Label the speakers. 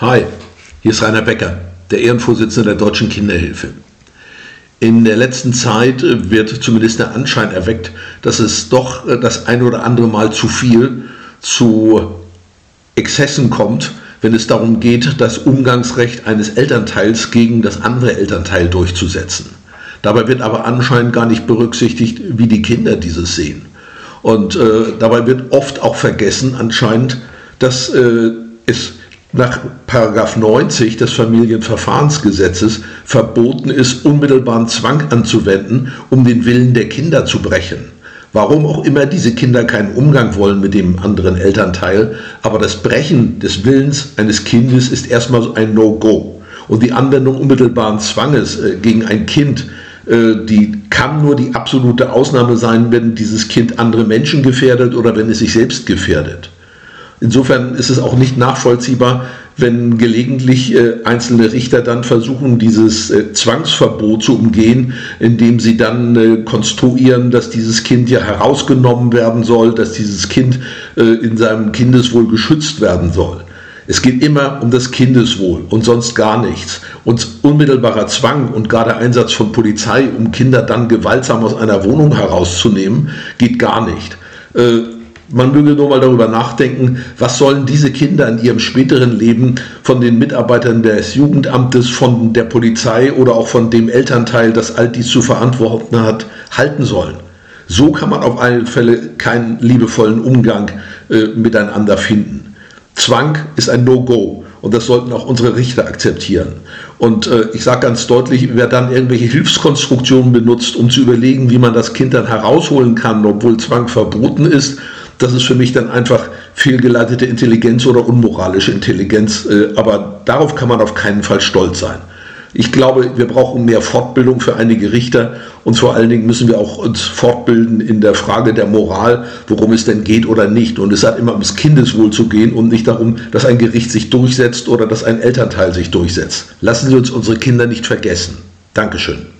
Speaker 1: Hi, hier ist Rainer Becker, der Ehrenvorsitzende der Deutschen Kinderhilfe. In der letzten Zeit wird zumindest der Anschein erweckt, dass es doch das ein oder andere Mal zu viel zu Exzessen kommt, wenn es darum geht, das Umgangsrecht eines Elternteils gegen das andere Elternteil durchzusetzen. Dabei wird aber anscheinend gar nicht berücksichtigt, wie die Kinder dieses sehen. Und äh, dabei wird oft auch vergessen anscheinend, dass äh, es nach 90 des Familienverfahrensgesetzes verboten ist, unmittelbaren Zwang anzuwenden, um den Willen der Kinder zu brechen. Warum auch immer diese Kinder keinen Umgang wollen mit dem anderen Elternteil, aber das Brechen des Willens eines Kindes ist erstmal ein No-Go. Und die Anwendung unmittelbaren Zwanges äh, gegen ein Kind, äh, die kann nur die absolute Ausnahme sein, wenn dieses Kind andere Menschen gefährdet oder wenn es sich selbst gefährdet. Insofern ist es auch nicht nachvollziehbar, wenn gelegentlich äh, einzelne Richter dann versuchen, dieses äh, Zwangsverbot zu umgehen, indem sie dann äh, konstruieren, dass dieses Kind ja herausgenommen werden soll, dass dieses Kind äh, in seinem Kindeswohl geschützt werden soll. Es geht immer um das Kindeswohl und sonst gar nichts. Und unmittelbarer Zwang und gar der Einsatz von Polizei, um Kinder dann gewaltsam aus einer Wohnung herauszunehmen, geht gar nicht. Man möge nur mal darüber nachdenken, was sollen diese Kinder in ihrem späteren Leben von den Mitarbeitern des Jugendamtes, von der Polizei oder auch von dem Elternteil, das all dies zu verantworten hat, halten sollen. So kann man auf alle Fälle keinen liebevollen Umgang äh, miteinander finden. Zwang ist ein No-Go. Und das sollten auch unsere Richter akzeptieren. Und äh, ich sage ganz deutlich, wer dann irgendwelche Hilfskonstruktionen benutzt, um zu überlegen, wie man das Kind dann herausholen kann, obwohl Zwang verboten ist, das ist für mich dann einfach fehlgeleitete Intelligenz oder unmoralische Intelligenz. Äh, aber darauf kann man auf keinen Fall stolz sein. Ich glaube, wir brauchen mehr Fortbildung für einige Richter und vor allen Dingen müssen wir auch uns fortbilden in der Frage der Moral, worum es denn geht oder nicht. Und es hat immer ums Kindeswohl zu gehen und nicht darum, dass ein Gericht sich durchsetzt oder dass ein Elternteil sich durchsetzt. Lassen Sie uns unsere Kinder nicht vergessen. Dankeschön.